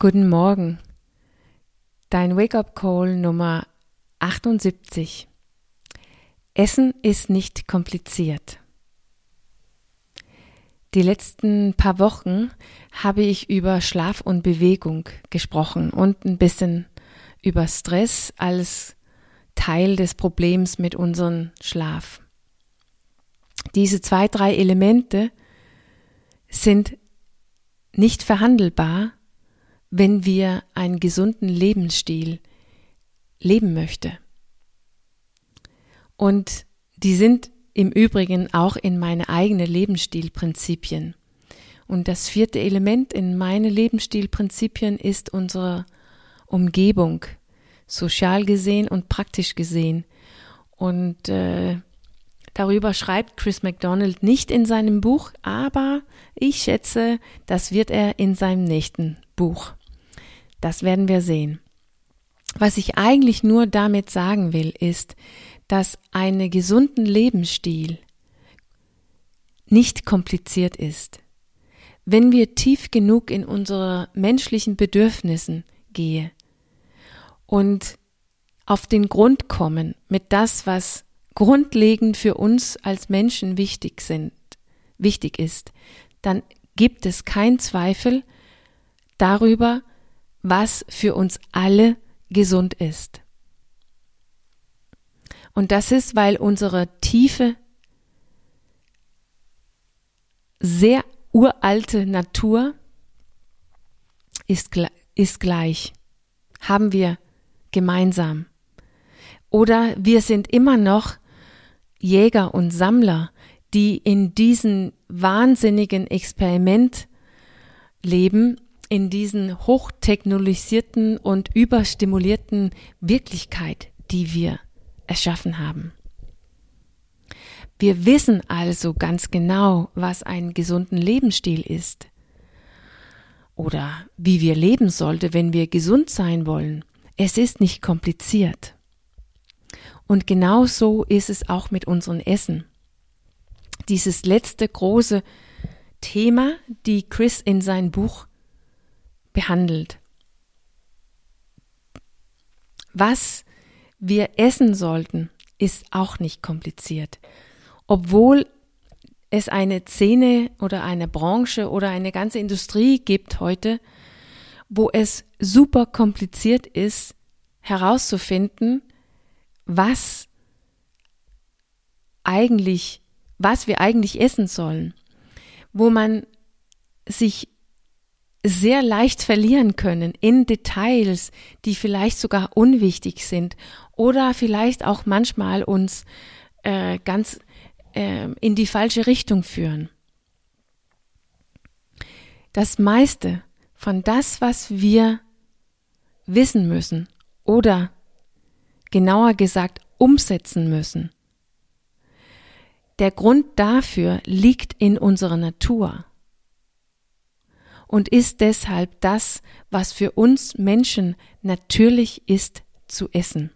Guten Morgen. Dein Wake-up-Call Nummer 78. Essen ist nicht kompliziert. Die letzten paar Wochen habe ich über Schlaf und Bewegung gesprochen und ein bisschen über Stress als Teil des Problems mit unserem Schlaf. Diese zwei, drei Elemente sind nicht verhandelbar, wenn wir einen gesunden Lebensstil leben möchte. Und die sind im Übrigen auch in meine eigenen Lebensstilprinzipien. Und das vierte Element in meine Lebensstilprinzipien ist unsere Umgebung, sozial gesehen und praktisch gesehen. Und äh, darüber schreibt Chris McDonald nicht in seinem Buch, aber ich schätze, das wird er in seinem nächsten Buch. Das werden wir sehen. Was ich eigentlich nur damit sagen will, ist, dass einen gesunden Lebensstil nicht kompliziert ist. Wenn wir tief genug in unsere menschlichen Bedürfnissen gehen und auf den Grund kommen mit das, was grundlegend für uns als Menschen wichtig sind, wichtig ist, dann gibt es keinen Zweifel darüber, was für uns alle gesund ist. Und das ist, weil unsere tiefe, sehr uralte Natur ist, ist gleich, haben wir gemeinsam. Oder wir sind immer noch Jäger und Sammler, die in diesem wahnsinnigen Experiment leben in diesen hochtechnologisierten und überstimulierten Wirklichkeit, die wir erschaffen haben. Wir wissen also ganz genau, was ein gesunden Lebensstil ist oder wie wir leben sollte, wenn wir gesund sein wollen. Es ist nicht kompliziert. Und genau so ist es auch mit unserem Essen. Dieses letzte große Thema, die Chris in sein Buch behandelt. Was wir essen sollten, ist auch nicht kompliziert. Obwohl es eine Szene oder eine Branche oder eine ganze Industrie gibt heute, wo es super kompliziert ist, herauszufinden, was eigentlich, was wir eigentlich essen sollen, wo man sich sehr leicht verlieren können in Details, die vielleicht sogar unwichtig sind oder vielleicht auch manchmal uns äh, ganz äh, in die falsche Richtung führen. Das meiste von das, was wir wissen müssen oder genauer gesagt umsetzen müssen, der Grund dafür liegt in unserer Natur und ist deshalb das, was für uns Menschen natürlich ist zu essen.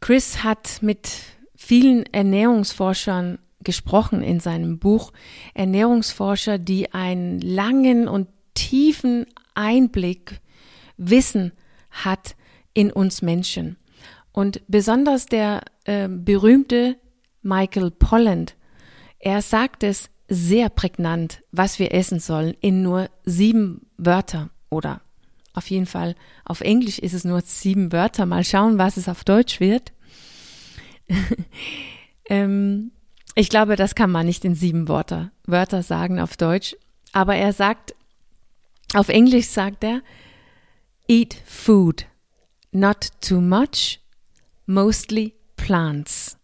Chris hat mit vielen Ernährungsforschern gesprochen in seinem Buch. Ernährungsforscher, die einen langen und tiefen Einblick, Wissen hat in uns Menschen. Und besonders der äh, berühmte Michael Polland er sagt es sehr prägnant, was wir essen sollen, in nur sieben Wörter oder auf jeden Fall auf Englisch ist es nur sieben Wörter. Mal schauen, was es auf Deutsch wird. ähm, ich glaube, das kann man nicht in sieben Wörter, Wörter sagen auf Deutsch. Aber er sagt, auf Englisch sagt er, eat food, not too much, mostly plants.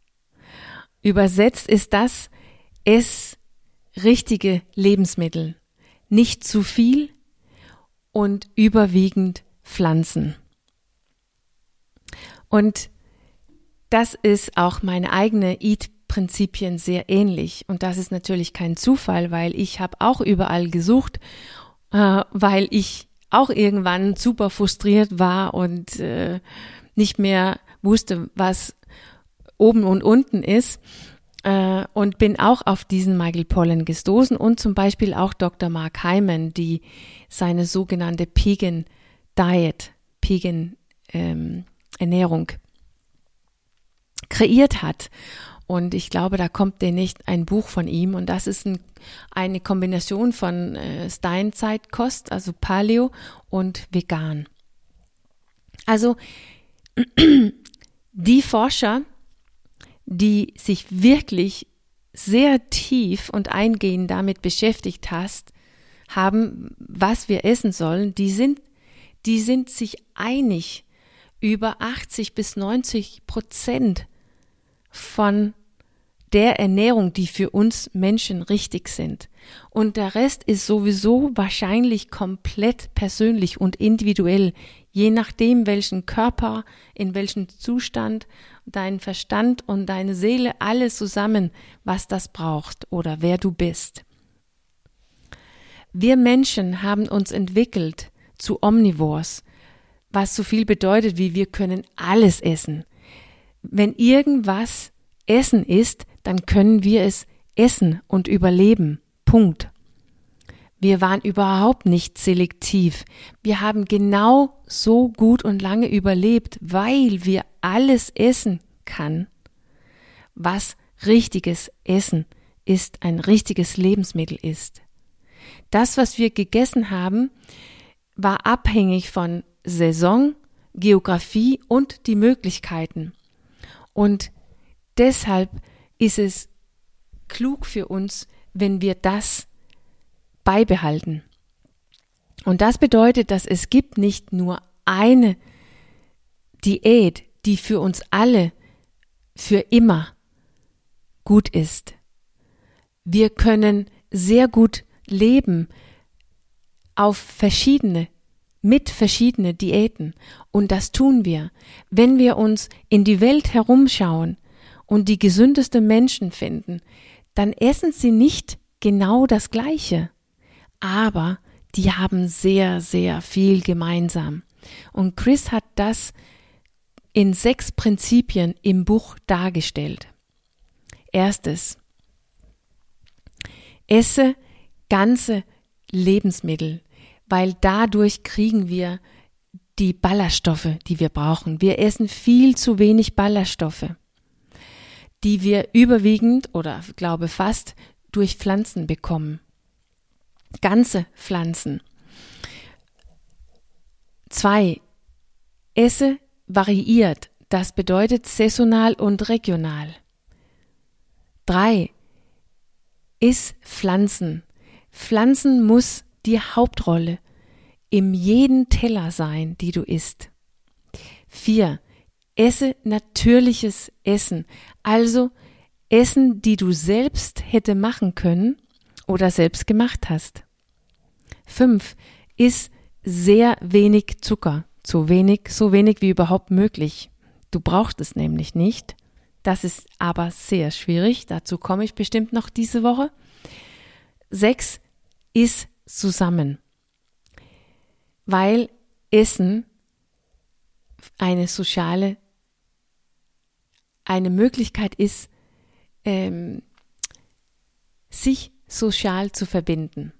Übersetzt ist das, Ess richtige Lebensmittel, nicht zu viel und überwiegend Pflanzen. Und das ist auch meine eigene Eat-Prinzipien sehr ähnlich. Und das ist natürlich kein Zufall, weil ich habe auch überall gesucht, äh, weil ich auch irgendwann super frustriert war und äh, nicht mehr wusste, was oben und unten ist äh, und bin auch auf diesen Michael Pollan gestoßen und zum Beispiel auch Dr. Mark Hyman, die seine sogenannte Pegan Diet, Pegan ähm, Ernährung kreiert hat. Und ich glaube, da kommt demnächst ein Buch von ihm. Und das ist ein, eine Kombination von äh, Steinzeitkost, also Paleo und vegan. Also die Forscher, die sich wirklich sehr tief und eingehend damit beschäftigt hast, haben, was wir essen sollen, die sind, die sind sich einig über 80 bis 90 Prozent von der Ernährung, die für uns Menschen richtig sind. Und der Rest ist sowieso wahrscheinlich komplett persönlich und individuell, je nachdem, welchen Körper, in welchem Zustand, dein Verstand und deine Seele, alles zusammen, was das braucht oder wer du bist. Wir Menschen haben uns entwickelt zu Omnivores, was so viel bedeutet wie wir können alles essen. Wenn irgendwas Essen ist, dann können wir es essen und überleben. Punkt. Wir waren überhaupt nicht selektiv. Wir haben genau so gut und lange überlebt, weil wir alles essen kann, was richtiges Essen ist, ein richtiges Lebensmittel ist. Das, was wir gegessen haben, war abhängig von Saison, Geografie und die Möglichkeiten. Und deshalb ist es klug für uns, wenn wir das beibehalten. Und das bedeutet, dass es gibt nicht nur eine Diät, die für uns alle für immer gut ist. Wir können sehr gut leben auf verschiedene, mit verschiedene Diäten. Und das tun wir. Wenn wir uns in die Welt herumschauen, und die gesündeste Menschen finden, dann essen sie nicht genau das Gleiche. Aber die haben sehr, sehr viel gemeinsam. Und Chris hat das in sechs Prinzipien im Buch dargestellt. Erstes. Esse ganze Lebensmittel, weil dadurch kriegen wir die Ballaststoffe, die wir brauchen. Wir essen viel zu wenig Ballaststoffe die wir überwiegend oder glaube fast durch Pflanzen bekommen. Ganze Pflanzen. Zwei. Esse variiert. Das bedeutet saisonal und regional. Drei. Iss Pflanzen. Pflanzen muss die Hauptrolle im jeden Teller sein, die du isst. Vier. Esse natürliches Essen, also Essen, die du selbst hätte machen können oder selbst gemacht hast. Fünf, Iss sehr wenig Zucker, so wenig, so wenig wie überhaupt möglich. Du brauchst es nämlich nicht. Das ist aber sehr schwierig, dazu komme ich bestimmt noch diese Woche. Sechs, Iss zusammen. Weil Essen eine soziale eine Möglichkeit ist, ähm, sich sozial zu verbinden.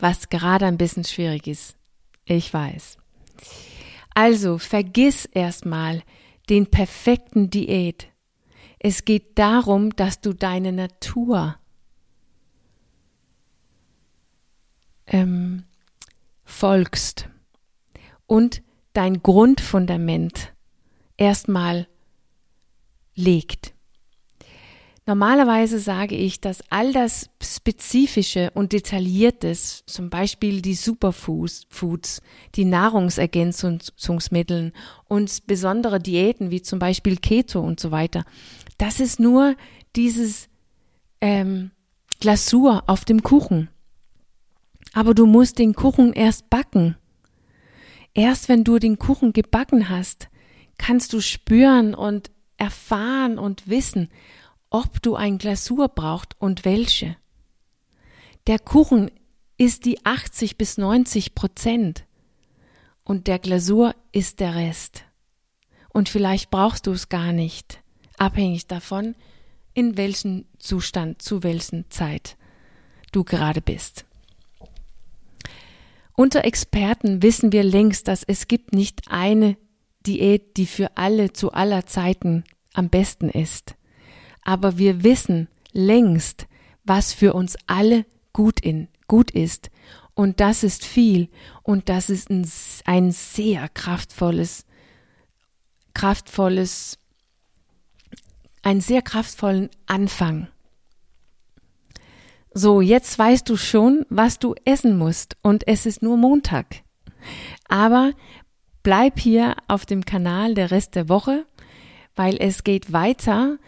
Was gerade ein bisschen schwierig ist. Ich weiß. Also vergiss erstmal den perfekten Diät. Es geht darum, dass du deine Natur ähm, folgst und dein Grundfundament erstmal legt. Normalerweise sage ich, dass all das Spezifische und Detailliertes, zum Beispiel die Superfoods, die Nahrungsergänzungsmittel und besondere Diäten wie zum Beispiel Keto und so weiter, das ist nur dieses ähm, Glasur auf dem Kuchen. Aber du musst den Kuchen erst backen. Erst wenn du den Kuchen gebacken hast, kannst du spüren und erfahren und wissen, ob du ein Glasur brauchst und welche. Der Kuchen ist die 80 bis 90 Prozent und der Glasur ist der Rest. Und vielleicht brauchst du es gar nicht, abhängig davon, in welchem Zustand, zu welchen Zeit du gerade bist. Unter Experten wissen wir längst, dass es gibt nicht eine Diät, die für alle zu aller Zeiten am besten ist. Aber wir wissen längst, was für uns alle gut in, gut ist. Und das ist viel. Und das ist ein, ein sehr kraftvolles, kraftvolles, einen sehr kraftvollen Anfang. So, jetzt weißt du schon, was du essen musst und es ist nur Montag. Aber bleib hier auf dem Kanal der Rest der Woche, weil es geht weiter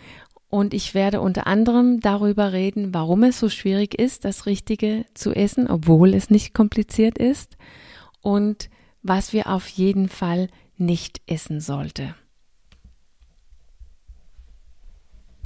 und ich werde unter anderem darüber reden, warum es so schwierig ist, das Richtige zu essen, obwohl es nicht kompliziert ist und was wir auf jeden Fall nicht essen sollte.